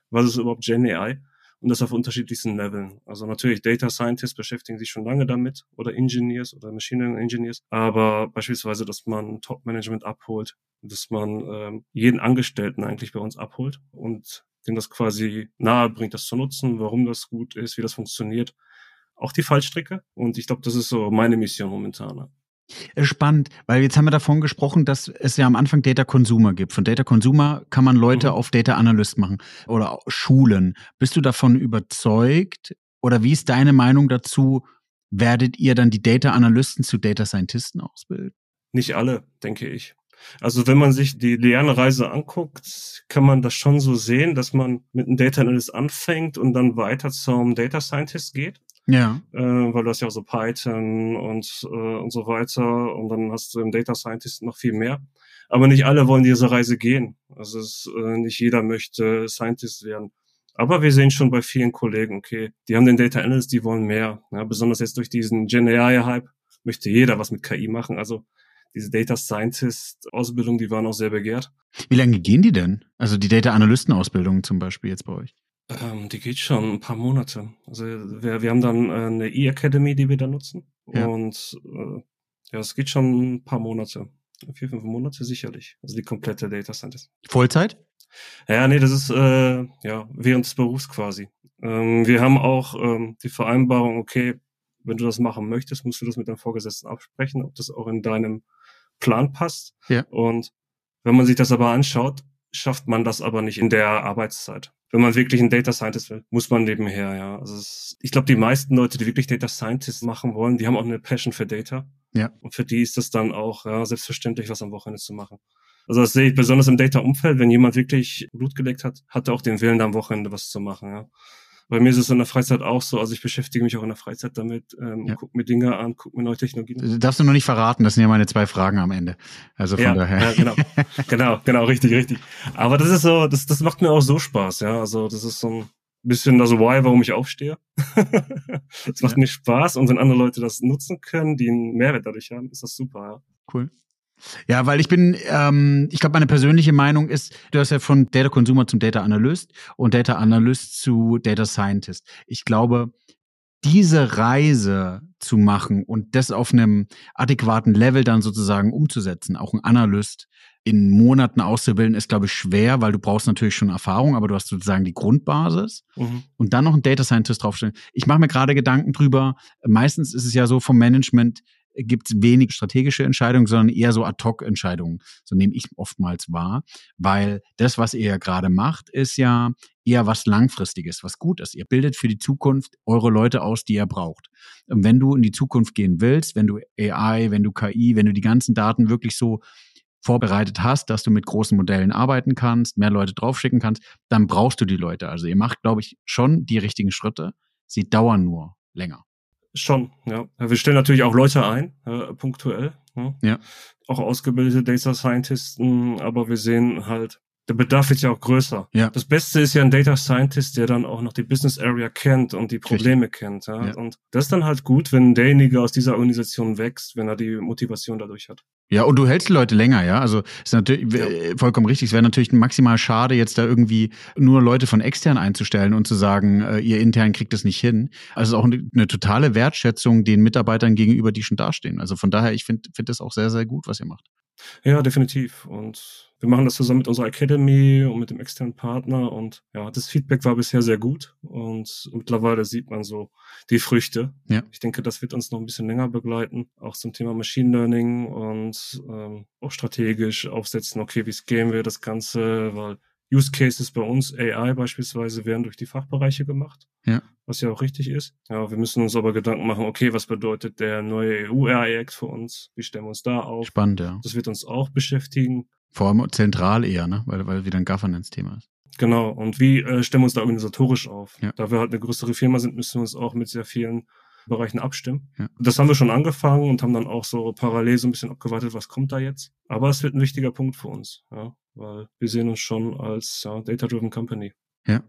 was ist überhaupt Gen AI und das auf unterschiedlichsten Leveln. Also natürlich Data Scientists beschäftigen sich schon lange damit oder Engineers oder Machine Learning Engineers, aber beispielsweise, dass man Top-Management abholt, dass man ähm, jeden Angestellten eigentlich bei uns abholt und dem das quasi nahe bringt, das zu nutzen, warum das gut ist, wie das funktioniert. Auch die Fallstricke. Und ich glaube, das ist so meine Mission momentan. Äh, spannend, weil jetzt haben wir davon gesprochen, dass es ja am Anfang Data Consumer gibt. Von Data Consumer kann man Leute mhm. auf Data Analyst machen oder Schulen. Bist du davon überzeugt oder wie ist deine Meinung dazu? Werdet ihr dann die Data Analysten zu Data Scientisten ausbilden? Nicht alle, denke ich. Also wenn man sich die Lernreise anguckt, kann man das schon so sehen, dass man mit einem Data Analyst anfängt und dann weiter zum Data Scientist geht. Ja. Äh, weil du hast ja auch so Python und, äh, und so weiter und dann hast du im Data Scientist noch viel mehr. Aber nicht alle wollen diese Reise gehen. Also es, äh, nicht jeder möchte Scientist werden. Aber wir sehen schon bei vielen Kollegen, okay, die haben den Data Analyst, die wollen mehr. Ja, besonders jetzt durch diesen Gen AI-Hype möchte jeder was mit KI machen. Also diese Data Scientist Ausbildung, die waren auch sehr begehrt. Wie lange gehen die denn? Also die Data Analysten Ausbildung zum Beispiel jetzt bei euch? Ähm, die geht schon ein paar Monate. Also wir, wir haben dann äh, eine E-Academy, die wir da nutzen. Ja. Und äh, ja, es geht schon ein paar Monate. Vier, fünf Monate sicherlich. Also die komplette Data Scientist. Vollzeit? Ja, nee, das ist äh, ja während des Berufs quasi. Ähm, wir haben auch ähm, die Vereinbarung, okay, wenn du das machen möchtest, musst du das mit deinem Vorgesetzten absprechen, ob das auch in deinem Plan passt. Ja. Und wenn man sich das aber anschaut, schafft man das aber nicht in der Arbeitszeit wenn man wirklich ein Data Scientist will, muss man nebenher, ja. Also es, ich glaube, die meisten Leute, die wirklich Data Scientist machen wollen, die haben auch eine Passion für Data. Ja. Und für die ist es dann auch ja, selbstverständlich, was am Wochenende zu machen. Also das sehe ich besonders im Data-Umfeld, wenn jemand wirklich Blut geleckt hat, hat er auch den Willen, am Wochenende was zu machen, ja. Bei mir ist es in der Freizeit auch so. Also ich beschäftige mich auch in der Freizeit damit, ähm, ja. gucke mir Dinge an, gucke mir neue Technologien an. Das darfst du noch nicht verraten, das sind ja meine zwei Fragen am Ende. Also von ja, daher. Ja, genau, genau, genau, richtig, richtig. Aber das ist so, das, das macht mir auch so Spaß, ja. Also das ist so ein bisschen das Why, warum ich aufstehe. Es macht ja. mir Spaß und wenn andere Leute das nutzen können, die einen Mehrwert dadurch haben, ist das super, ja. Cool. Ja, weil ich bin, ähm, ich glaube, meine persönliche Meinung ist, du hast ja von Data Consumer zum Data Analyst und Data Analyst zu Data Scientist. Ich glaube, diese Reise zu machen und das auf einem adäquaten Level dann sozusagen umzusetzen, auch ein Analyst in Monaten auszubilden, ist, glaube ich, schwer, weil du brauchst natürlich schon Erfahrung, aber du hast sozusagen die Grundbasis mhm. und dann noch einen Data Scientist draufstellen. Ich mache mir gerade Gedanken drüber. Meistens ist es ja so vom Management, gibt es wenig strategische Entscheidungen, sondern eher so Ad-Hoc-Entscheidungen. So nehme ich oftmals wahr, weil das, was ihr ja gerade macht, ist ja eher was Langfristiges, was gut ist. Ihr bildet für die Zukunft eure Leute aus, die ihr braucht. Und wenn du in die Zukunft gehen willst, wenn du AI, wenn du KI, wenn du die ganzen Daten wirklich so vorbereitet hast, dass du mit großen Modellen arbeiten kannst, mehr Leute draufschicken kannst, dann brauchst du die Leute. Also ihr macht, glaube ich, schon die richtigen Schritte. Sie dauern nur länger. Schon, ja. Wir stellen natürlich auch Leute ein, äh, punktuell. Ja. ja. Auch ausgebildete Data Scientisten, aber wir sehen halt, der Bedarf wird ja auch größer. Ja. Das Beste ist ja ein Data Scientist, der dann auch noch die Business Area kennt und die Probleme Richtig. kennt. Ja? ja? Und das ist dann halt gut, wenn derjenige aus dieser Organisation wächst, wenn er die Motivation dadurch hat. Ja, und du hältst die Leute länger, ja. Also ist natürlich ja. vollkommen richtig. Es wäre natürlich maximal schade, jetzt da irgendwie nur Leute von extern einzustellen und zu sagen, äh, ihr intern kriegt es nicht hin. Also auch eine, eine, totale Wertschätzung den Mitarbeitern gegenüber, die schon dastehen. Also von daher, ich finde finde das auch sehr, sehr gut, was ihr macht. Ja, definitiv. Und wir machen das zusammen mit unserer Academy und mit dem externen Partner. Und ja, das Feedback war bisher sehr gut. Und mittlerweile sieht man so die Früchte. Ja. Ich denke, das wird uns noch ein bisschen länger begleiten. Auch zum Thema Machine Learning und ähm, auch strategisch aufsetzen, okay, wie scalen wir das Ganze, weil Use Cases bei uns, AI beispielsweise, werden durch die Fachbereiche gemacht. Ja. Was ja auch richtig ist. Ja, wir müssen uns aber Gedanken machen, okay, was bedeutet der neue EU-AI-Act für uns? Wie stellen wir uns da auf? Spannend, ja. Das wird uns auch beschäftigen. Vor allem zentral eher, ne? Weil, weil wieder ein Governance-Thema ist. Genau. Und wie äh, stellen wir uns da organisatorisch auf? Ja. Da wir halt eine größere Firma sind, müssen wir uns auch mit sehr vielen Bereichen abstimmen. Ja. Das haben wir schon angefangen und haben dann auch so parallel so ein bisschen abgewartet, was kommt da jetzt. Aber es wird ein wichtiger Punkt für uns, ja, weil wir sehen uns schon als ja, Data-Driven Company. Ja.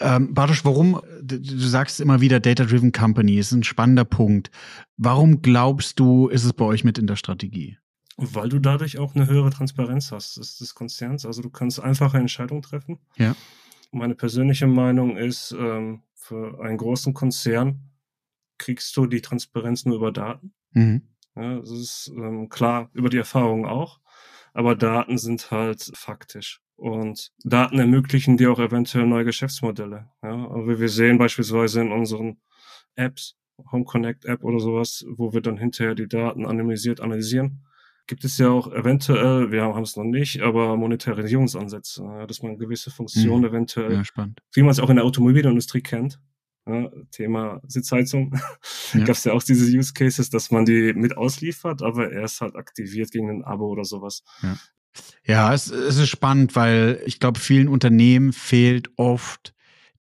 Ähm, Bartosz, warum, du sagst immer wieder Data-Driven Company, ist ein spannender Punkt. Warum glaubst du, ist es bei euch mit in der Strategie? Weil du dadurch auch eine höhere Transparenz hast des, des Konzerns. Also du kannst einfache Entscheidungen treffen. Ja. Meine persönliche Meinung ist, ähm, für einen großen Konzern kriegst du die Transparenz nur über Daten. Mhm. Ja, das ist ähm, klar über die Erfahrung auch, aber Daten sind halt faktisch. Und Daten ermöglichen dir auch eventuell neue Geschäftsmodelle. Ja, aber wir sehen beispielsweise in unseren Apps, Home Connect App oder sowas, wo wir dann hinterher die Daten anonymisiert analysieren, gibt es ja auch eventuell, wir haben es noch nicht, aber Monetarisierungsansätze, dass man gewisse Funktionen mhm. eventuell, ja, wie man es auch in der Automobilindustrie kennt, ja, Thema Sitzheizung, ja. gab es ja auch diese Use Cases, dass man die mit ausliefert, aber erst halt aktiviert gegen ein Abo oder sowas. Ja, ja es, es ist spannend, weil ich glaube, vielen Unternehmen fehlt oft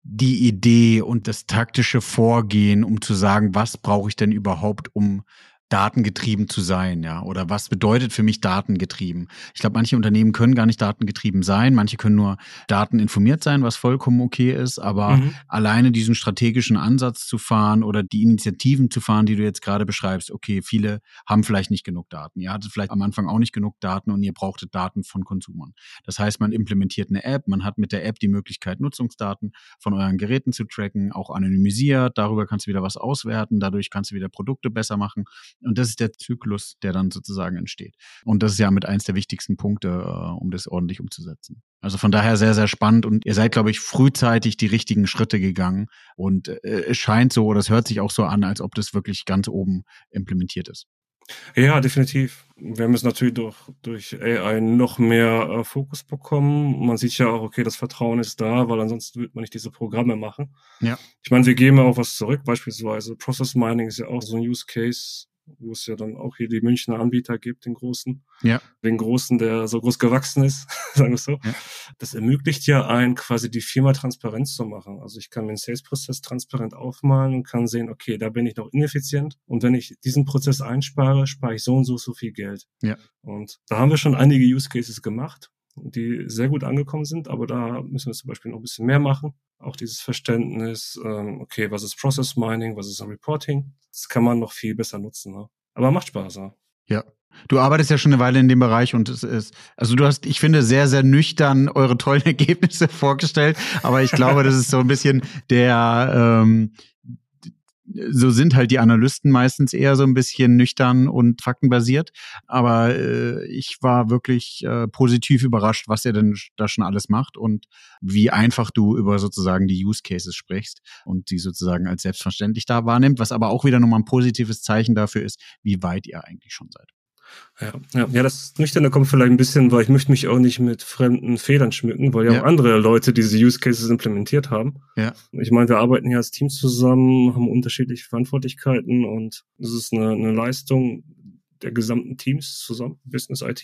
die Idee und das taktische Vorgehen, um zu sagen, was brauche ich denn überhaupt, um datengetrieben zu sein, ja? Oder was bedeutet für mich datengetrieben? Ich glaube, manche Unternehmen können gar nicht datengetrieben sein, manche können nur dateninformiert sein, was vollkommen okay ist, aber mhm. alleine diesen strategischen Ansatz zu fahren oder die Initiativen zu fahren, die du jetzt gerade beschreibst, okay, viele haben vielleicht nicht genug Daten. Ihr hattet vielleicht am Anfang auch nicht genug Daten und ihr brauchtet Daten von Konsumern. Das heißt, man implementiert eine App, man hat mit der App die Möglichkeit, Nutzungsdaten von euren Geräten zu tracken, auch anonymisiert, darüber kannst du wieder was auswerten, dadurch kannst du wieder Produkte besser machen und das ist der Zyklus, der dann sozusagen entsteht. Und das ist ja mit eins der wichtigsten Punkte, äh, um das ordentlich umzusetzen. Also von daher sehr, sehr spannend und ihr seid, glaube ich, frühzeitig die richtigen Schritte gegangen und äh, es scheint so oder es hört sich auch so an, als ob das wirklich ganz oben implementiert ist. Ja, definitiv. Wir haben es natürlich durch, durch AI noch mehr äh, Fokus bekommen. Man sieht ja auch, okay, das Vertrauen ist da, weil ansonsten würde man nicht diese Programme machen. Ja. Ich meine, wir geben auch was zurück. Beispielsweise Process Mining ist ja auch so ein Use Case, wo es ja dann auch hier die Münchner Anbieter gibt, den großen. Ja. Den großen, der so groß gewachsen ist, sagen wir so. Ja. Das ermöglicht ja ein, quasi die Firma transparent zu machen. Also ich kann den Sales-Prozess transparent aufmalen und kann sehen, okay, da bin ich noch ineffizient. Und wenn ich diesen Prozess einspare, spare ich so und so so viel Geld. Ja. Und da haben wir schon einige Use Cases gemacht die sehr gut angekommen sind, aber da müssen wir zum Beispiel noch ein bisschen mehr machen. Auch dieses Verständnis, ähm, okay, was ist Process Mining, was ist Reporting, das kann man noch viel besser nutzen. Ne? Aber macht Spaß. Ja. ja. Du arbeitest ja schon eine Weile in dem Bereich und es ist, also du hast, ich finde, sehr, sehr nüchtern eure tollen Ergebnisse vorgestellt, aber ich glaube, das ist so ein bisschen der, ähm, so sind halt die Analysten meistens eher so ein bisschen nüchtern und faktenbasiert. Aber äh, ich war wirklich äh, positiv überrascht, was er denn da schon alles macht und wie einfach du über sozusagen die Use Cases sprichst und die sozusagen als selbstverständlich da wahrnimmt, was aber auch wieder nochmal ein positives Zeichen dafür ist, wie weit ihr eigentlich schon seid. Ja, ja, ja, das Nüchterne kommt vielleicht ein bisschen, weil ich möchte mich auch nicht mit fremden Federn schmücken, weil ja, ja. auch andere Leute diese Use Cases implementiert haben. Ja. Ich meine, wir arbeiten hier als Team zusammen, haben unterschiedliche Verantwortlichkeiten und es ist eine, eine Leistung der gesamten Teams zusammen, Business IT.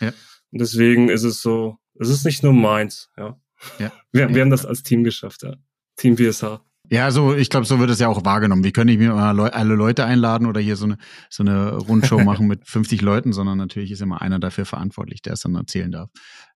Ja. Und deswegen ist es so, es ist nicht nur meins, ja. ja. Wir, wir haben das als Team geschafft, ja. Team BSH. Ja, so, ich glaube, so wird es ja auch wahrgenommen. Wie können ich mir mal alle Leute einladen oder hier so eine, so eine Rundshow machen mit 50 Leuten, sondern natürlich ist immer einer dafür verantwortlich, der es dann erzählen darf.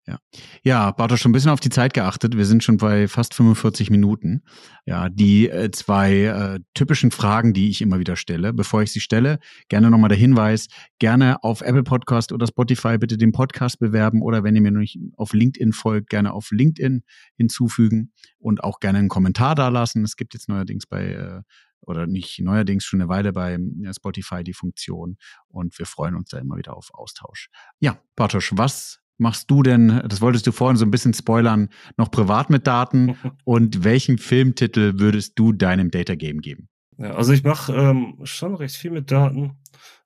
Ja. Ja, Bartosz, schon ein bisschen auf die Zeit geachtet. Wir sind schon bei fast 45 Minuten. Ja, die äh, zwei äh, typischen Fragen, die ich immer wieder stelle. Bevor ich sie stelle, gerne nochmal der Hinweis, gerne auf Apple Podcast oder Spotify bitte den Podcast bewerben oder wenn ihr mir noch nicht auf LinkedIn folgt, gerne auf LinkedIn hinzufügen und auch gerne einen Kommentar da lassen. Es gibt jetzt neuerdings bei äh, oder nicht neuerdings schon eine Weile bei Spotify die Funktion und wir freuen uns da immer wieder auf Austausch. Ja, Bartosz, was machst du denn, das wolltest du vorhin so ein bisschen spoilern, noch privat mit Daten und welchen Filmtitel würdest du deinem Data Game geben? Ja, also ich mache ähm, schon recht viel mit Daten.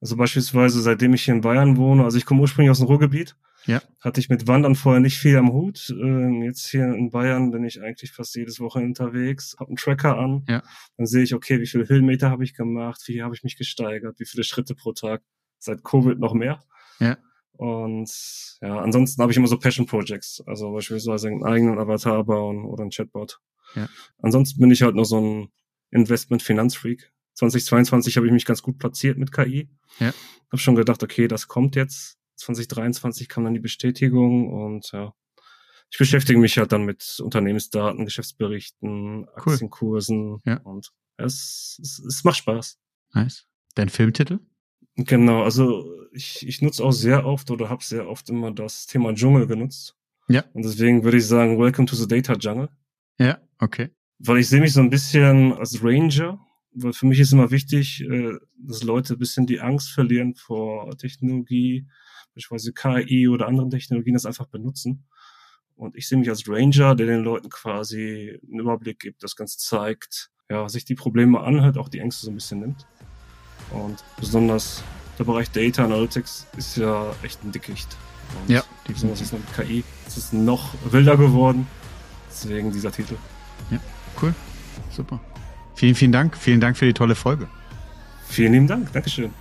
Also beispielsweise seitdem ich hier in Bayern wohne, also ich komme ursprünglich aus dem Ruhrgebiet, ja. hatte ich mit Wandern vorher nicht viel am Hut. Ähm, jetzt hier in Bayern bin ich eigentlich fast jedes Woche unterwegs, habe einen Tracker an, ja. dann sehe ich, okay, wie viele Höhenmeter habe ich gemacht, wie habe ich mich gesteigert, wie viele Schritte pro Tag. Seit Covid noch mehr. Ja. Und ja, ansonsten habe ich immer so Passion Projects, also beispielsweise einen eigenen Avatar bauen oder einen Chatbot. Ja. Ansonsten bin ich halt noch so ein Investment-Finanzfreak. 2022 habe ich mich ganz gut platziert mit KI. Ja. Habe schon gedacht, okay, das kommt jetzt. 2023 kam dann die Bestätigung und ja, ich beschäftige mich halt dann mit Unternehmensdaten, Geschäftsberichten, Aktienkursen cool. ja. und es, es, es macht Spaß. Nice. Dein Filmtitel? Genau, also ich, ich nutze auch sehr oft oder habe sehr oft immer das Thema Dschungel genutzt. Ja. Und deswegen würde ich sagen, Welcome to the Data Jungle. Ja, okay weil ich sehe mich so ein bisschen als Ranger, weil für mich ist immer wichtig, äh, dass Leute ein bisschen die Angst verlieren vor Technologie, beispielsweise KI oder anderen Technologien, das einfach benutzen. Und ich sehe mich als Ranger, der den Leuten quasi einen Überblick gibt, das Ganze zeigt, ja, sich die Probleme anhört, auch die Ängste so ein bisschen nimmt. Und besonders der Bereich Data Analytics ist ja echt ein Dickicht. Und ja, besonders jetzt mit KI. Es ist noch wilder geworden. Deswegen dieser Titel. Ja. Cool. Super. Vielen, vielen Dank. Vielen Dank für die tolle Folge. Vielen lieben Dank. Dankeschön.